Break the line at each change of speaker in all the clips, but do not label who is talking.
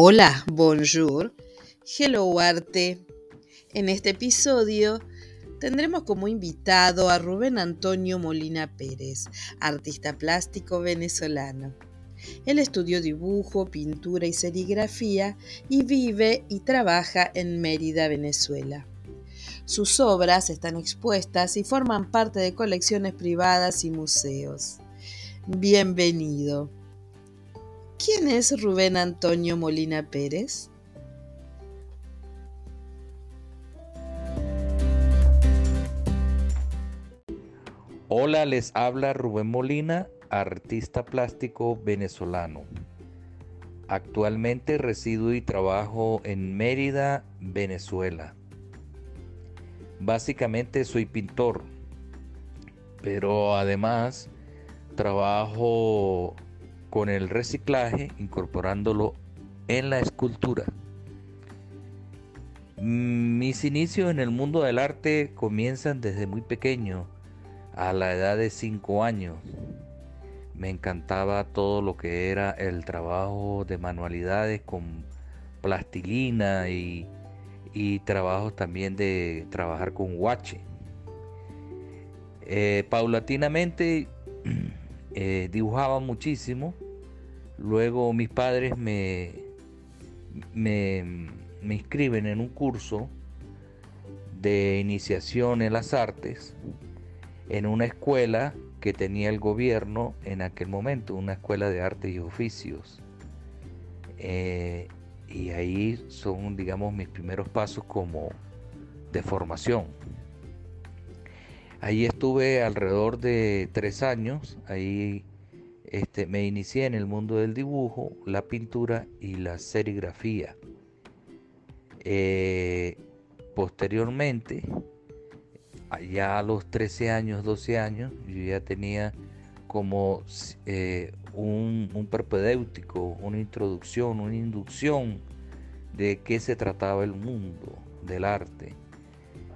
Hola, bonjour, hello arte. En este episodio tendremos como invitado a Rubén Antonio Molina Pérez, artista plástico venezolano. Él estudió dibujo, pintura y serigrafía y vive y trabaja en Mérida, Venezuela. Sus obras están expuestas y forman parte de colecciones privadas y museos. Bienvenido. ¿Quién es Rubén Antonio Molina Pérez?
Hola, les habla Rubén Molina, artista plástico venezolano. Actualmente resido y trabajo en Mérida, Venezuela. Básicamente soy pintor, pero además trabajo con el reciclaje, incorporándolo en la escultura. Mis inicios en el mundo del arte comienzan desde muy pequeño, a la edad de 5 años. Me encantaba todo lo que era el trabajo de manualidades con plastilina y, trabajos también de trabajar con guache. Eh, paulatinamente eh, dibujaba muchísimo. Luego mis padres me, me, inscriben en un curso de iniciación en las artes en una escuela que tenía el gobierno en aquel momento, una escuela de artes y oficios. Eh, y ahí son, digamos, mis primeros pasos como de formación. Ahí estuve alrededor de tres años, ahí este, me inicié en el mundo del dibujo, la pintura y la serigrafía. Eh, posteriormente, ya a los 13 años, 12 años, yo ya tenía como eh, un, un una introducción, una inducción de qué se trataba el mundo del arte.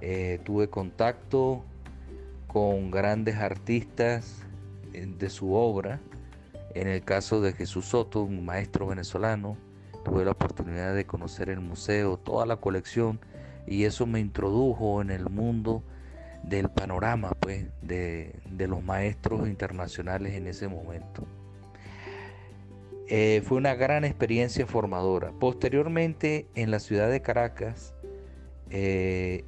Eh, tuve contacto con grandes artistas eh, de su obra. En el caso de Jesús Soto, un maestro venezolano, tuve la oportunidad de conocer el museo, toda la colección, y eso me introdujo en el mundo del panorama pues, de, los maestros internacionales en ese momento. Eh, fue una gran experiencia formadora. Posteriormente, en la ciudad de Caracas, eh,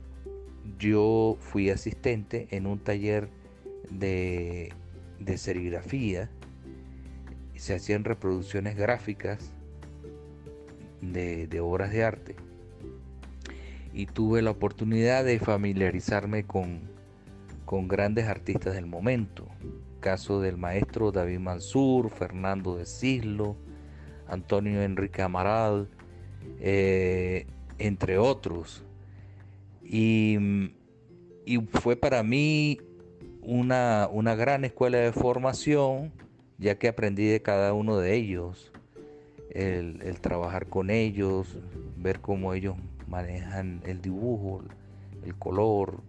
yo fui asistente en un taller de, serigrafía. Se hacían reproducciones gráficas de, obras de arte. Y tuve la oportunidad de familiarizarme con, con grandes artistas del momento. Caso del maestro David Mansur, Fernando de Cislo, Antonio Enrique Amaral, eh, entre otros. Y, fue para mí una, gran escuela de formación, ya que aprendí de cada uno de ellos, el, trabajar con ellos, ver cómo ellos manejan el dibujo, el color,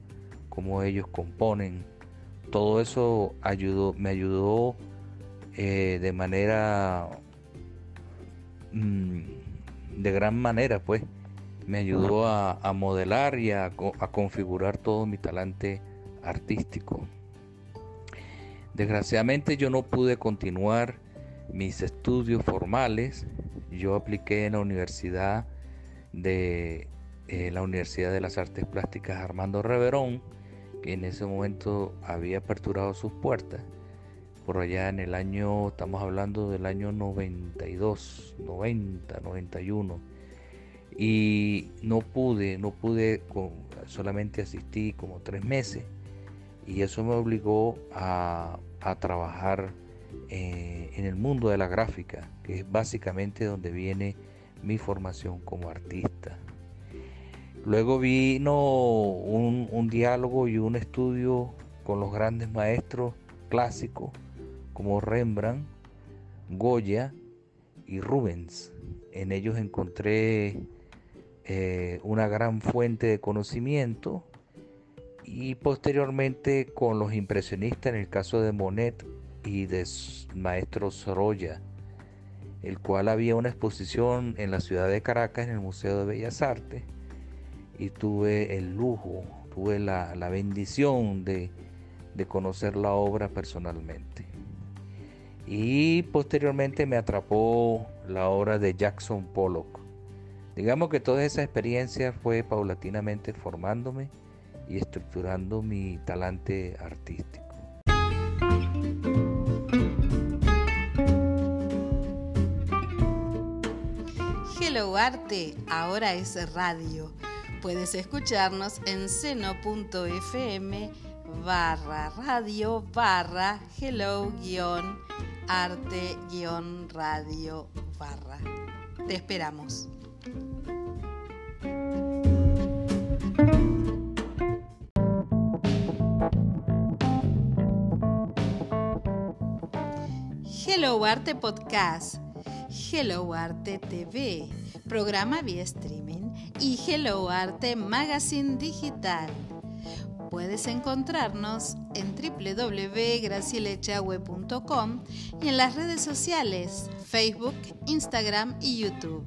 cómo ellos componen. Todo eso ayudó, me ayudó eh, de manera, mm, de gran manera, pues, me ayudó a, modelar y a, configurar todo mi talante artístico. Desgraciadamente yo no pude continuar mis estudios formales. Yo apliqué en la universidad de eh, la Universidad de las Artes Plásticas Armando Reverón, que en ese momento había aperturado sus puertas. Por allá en el año, estamos hablando del año 92, 90, 91 y no pude, no pude, solamente asistí como tres meses y eso me obligó a, trabajar eh, en el mundo de la gráfica, que es básicamente donde viene mi formación como artista. Luego vino un, un diálogo y un estudio con los grandes maestros clásicos como Rembrandt, Goya y Rubens. En ellos encontré eh, una gran fuente de conocimiento y posteriormente con los impresionistas en el caso de Monet y de maestro Sorolla. el cual había una exposición en la ciudad de Caracas, en el Museo de Bellas Artes, y tuve el lujo, tuve la, bendición de, de conocer la obra personalmente. Y posteriormente me atrapó la obra de Jackson Pollock. Digamos que toda esa experiencia fue paulatinamente formándome y estructurando mi talante artístico.
Hello Arte, ahora es radio. Puedes escucharnos en seno.fm barra radio barra hello guion arte guion radio barra. Te esperamos. Hello Arte Podcast, Hello Arte TV, programa vía streaming y Hello Arte Magazine Digital. Puedes encontrarnos en www.gracielechagüe.com y en las redes sociales Facebook, Instagram y YouTube.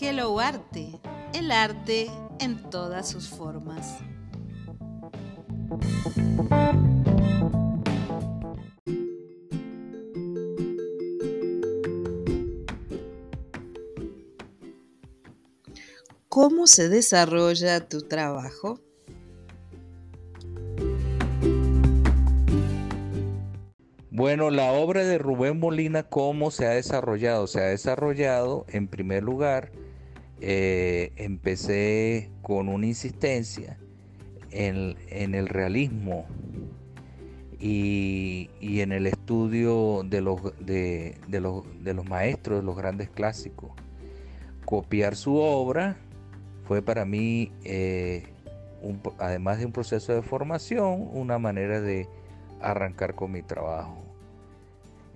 Hello Arte, el arte en todas sus formas. ¿Cómo se desarrolla tu trabajo?
Bueno, la obra de Rubén Molina, ¿cómo se ha desarrollado? Se ha desarrollado, en primer lugar, eh, empecé con una insistencia en, el realismo y, en el estudio de los, de, los, de los maestros, de los grandes clásicos. Copiar su obra fue para mí, eh, además de un proceso de formación, una manera de arrancar con mi trabajo.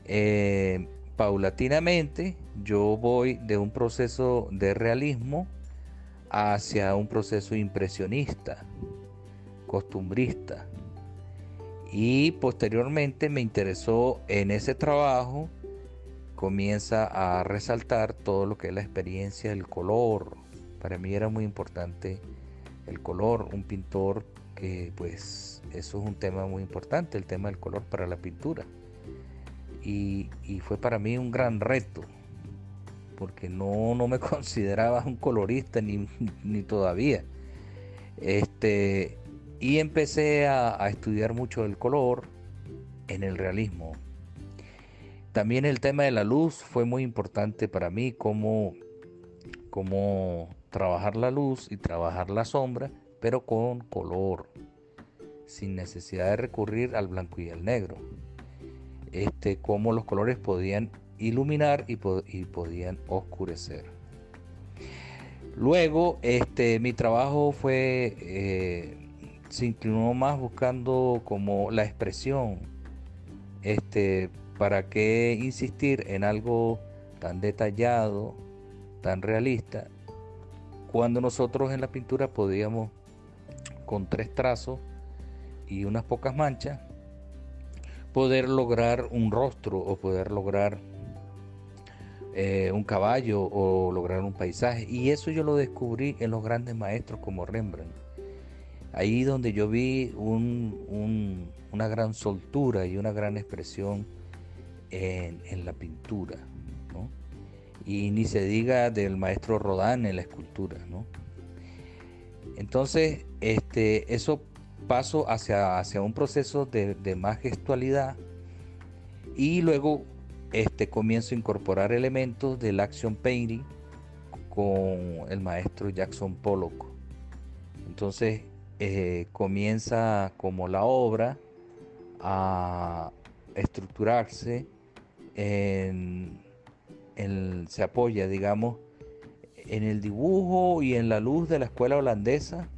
Eh, paulatinamente yo voy de un proceso de realismo hacia un proceso impresionista, costumbrista. Y posteriormente me interesó en ese trabajo, comienza a resaltar todo lo que es la experiencia del color. Para mí era muy importante el color, un pintor que pues eso es un tema muy importante, el tema del color para la pintura y, fue para mí un gran reto, porque no, me consideraba un colorista ni, todavía. Este, y empecé a, estudiar mucho el color en el realismo. También el tema de la luz fue muy importante para mí, cómo, cómo trabajar la luz y trabajar la sombra, pero con color, sin necesidad de recurrir al blanco y al negro este, cómo los colores podían iluminar y, podían oscurecer. Luego, este, mi trabajo fue, eh, se inclinó más buscando como la expresión, este, para qué insistir en algo tan detallado, tan realista, cuando nosotros en la pintura podíamos con tres trazos y unas pocas manchas poder lograr un rostro o poder lograr eh, un caballo o lograr un paisaje. Y eso yo lo descubrí en los grandes maestros como Rembrandt. Ahí donde yo vi una gran soltura y una gran expresión en, la pintura. Y ni se diga del maestro Rodin en la escultura. Entonces, este, eso paso hacia, hacia un proceso de, más gestualidad y luego este, comienzo a incorporar elementos del action painting con el maestro Jackson Pollock. Entonces eh, comienza como la obra a estructurarse, en, se apoya, digamos, en el dibujo y en la luz de la escuela holandesa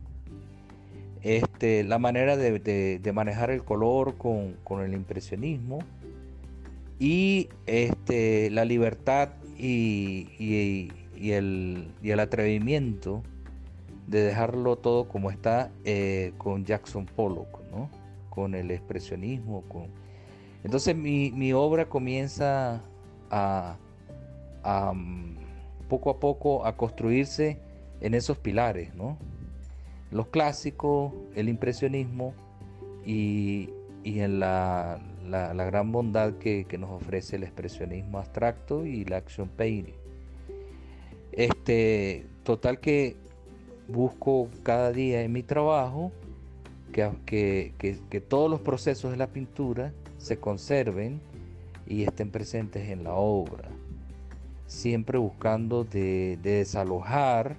este, la manera de, manejar el color con, el impresionismo y este, la libertad y, el, atrevimiento de dejarlo todo como está eh, con Jackson Pollock, con el expresionismo. Con... Entonces mi, obra comienza a, poco a poco a construirse en esos pilares. Los clásicos, el impresionismo y, en la, gran bondad que, nos ofrece el expresionismo abstracto y la action painting. Este, total que busco cada día en mi trabajo que, que, todos los procesos de la pintura se conserven y estén presentes en la obra, siempre buscando de, desalojar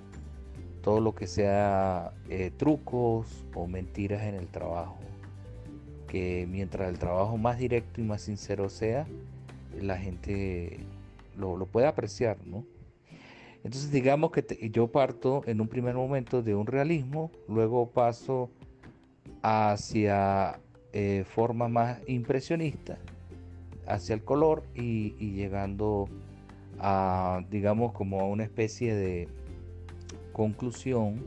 todo lo que sea eh, trucos o mentiras en el trabajo. Que mientras el trabajo más directo y más sincero sea, la gente lo, lo puede apreciar, ¿no? Entonces digamos que yo parto en un primer momento de un realismo, luego paso hacia eh, forma más impresionista, hacia el color y, llegando a, digamos, como a una especie de conclusión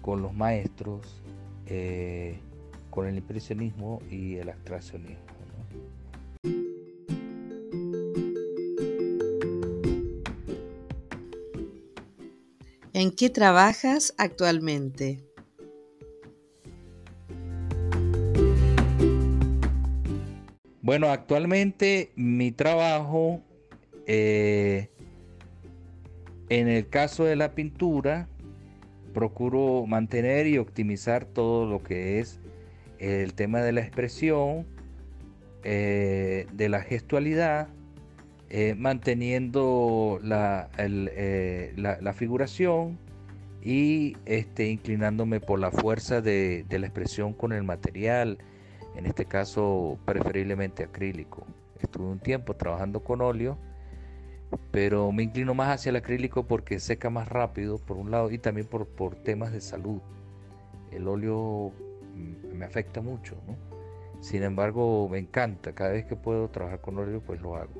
con los maestros, eh, con el impresionismo y el abstraccionismo.
¿En qué trabajas actualmente?
Bueno, actualmente mi trabajo, eh, en el caso de la pintura, procuro mantener y optimizar todo lo que es el tema de la expresión, eh, de la gestualidad, eh, manteniendo eh, la, la, figuración y este, inclinándome por la fuerza de, la expresión con el material, en este caso preferiblemente acrílico. Estuve un tiempo trabajando con óleo, pero me inclino más hacia el acrílico porque seca más rápido, por un lado, y también por, por temas de salud. El óleo me afecta mucho, Sin embargo, me encanta. Cada vez que puedo trabajar con óleo, pues lo hago.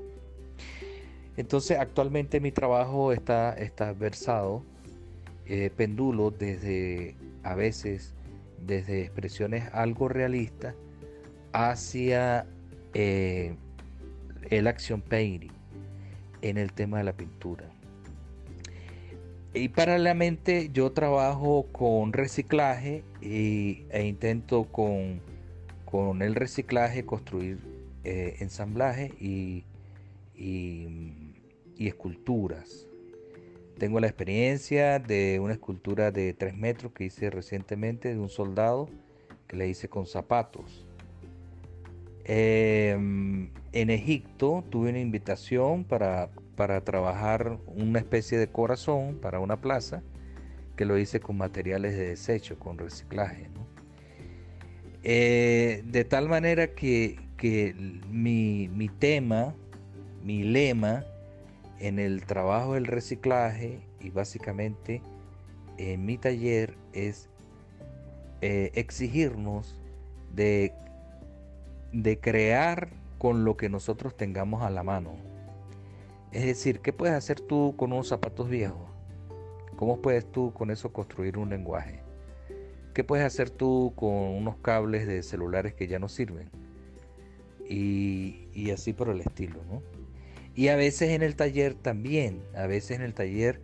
Entonces actualmente mi trabajo está, está versado, eh, pendulo desde a veces desde expresiones algo realistas hacia eh, el action painting en el tema de la pintura. Y paralelamente yo trabajo con reciclaje e intento con, con el reciclaje construir eh, ensamblaje y y esculturas. Tengo la experiencia de una escultura de 3 metros que hice recientemente de un soldado que le hice con zapatos. Em, en Egipto tuve una invitación para, para trabajar una especie de corazón para una plaza que lo hice con materiales de desecho, con reciclaje. Eh, de tal manera que, que mi, mi tema, mi lema, en el trabajo del reciclaje y básicamente en mi taller es eh, exigirnos de, de crear con lo que nosotros tengamos a la mano. Es decir, ¿qué puedes hacer tú con unos zapatos viejos? ¿Cómo puedes tú con eso construir un lenguaje? ¿Qué puedes hacer tú con unos cables de celulares que ya no sirven? Y, y así por el estilo, ¿no? Y a veces en el taller también, a veces en el taller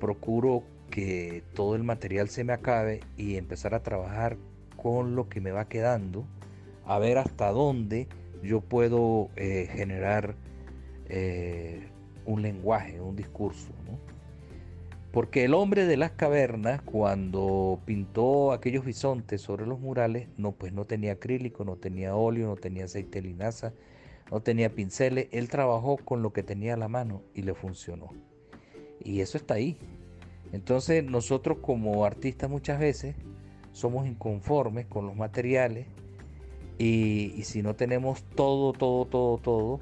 procuro que todo el material se me acabe y empezar a trabajar con lo que me va quedando, a ver hasta dónde yo puedo eh, generar eh, un lenguaje, un discurso. Porque el hombre de las cavernas, cuando pintó aquellos bisontes sobre los murales, no, pues no tenía acrílico, no tenía óleo, no tenía aceite linaza, no tenía pinceles, él trabajó con lo que tenía a la mano y le funcionó. Y eso está ahí. Entonces nosotros como artistas muchas veces somos inconformes con los materiales y, si no tenemos todo, todo, todo, todo,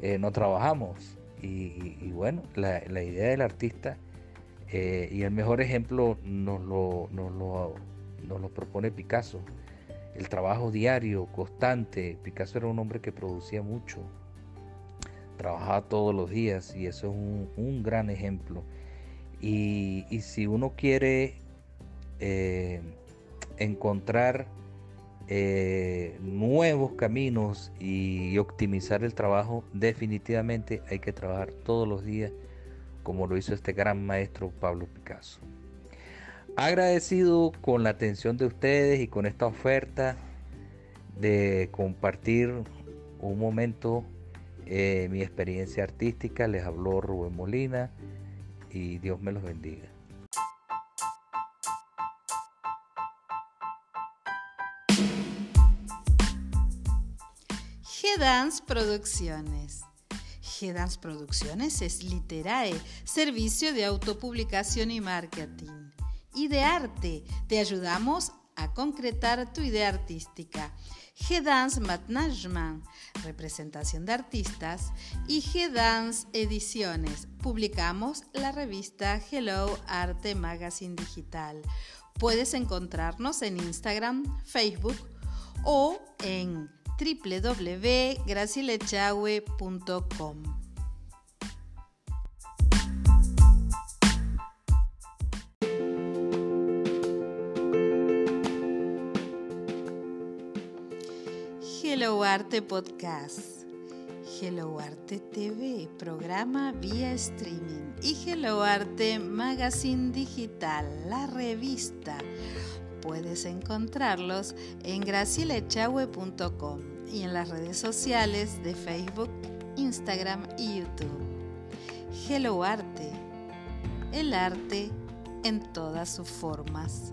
eh, no trabajamos. Y, bueno, la, idea del artista eh, y el mejor ejemplo nos lo, nos lo propone Picasso el trabajo diario, constante. Picasso era un hombre que producía mucho, trabajaba todos los días y eso es un, gran ejemplo. Y, si uno quiere eh, encontrar eh, nuevos caminos y optimizar el trabajo, definitivamente hay que trabajar todos los días como lo hizo este gran maestro Pablo Picasso. Agradecido con la atención de ustedes y con esta oferta de compartir un momento eh, mi experiencia artística. Les habló Rubén Molina y Dios me los bendiga.
G-Dance Producciones. G-Dance Producciones es Literae, servicio de autopublicación y marketing. Y de arte, te ayudamos a concretar tu idea artística. G-Dance Management, representación de artistas, y G-Dance Ediciones. Publicamos la revista Hello Arte Magazine Digital. Puedes encontrarnos en Instagram, Facebook o en www.gracilechagüe.com. Hello Arte Podcast, Hello Arte TV, programa vía streaming y Hello Arte Magazine Digital, la revista Puedes encontrarlos en gracielechagüe.com y en las redes sociales de Facebook, Instagram y YouTube. Hello Arte, el arte en todas sus formas.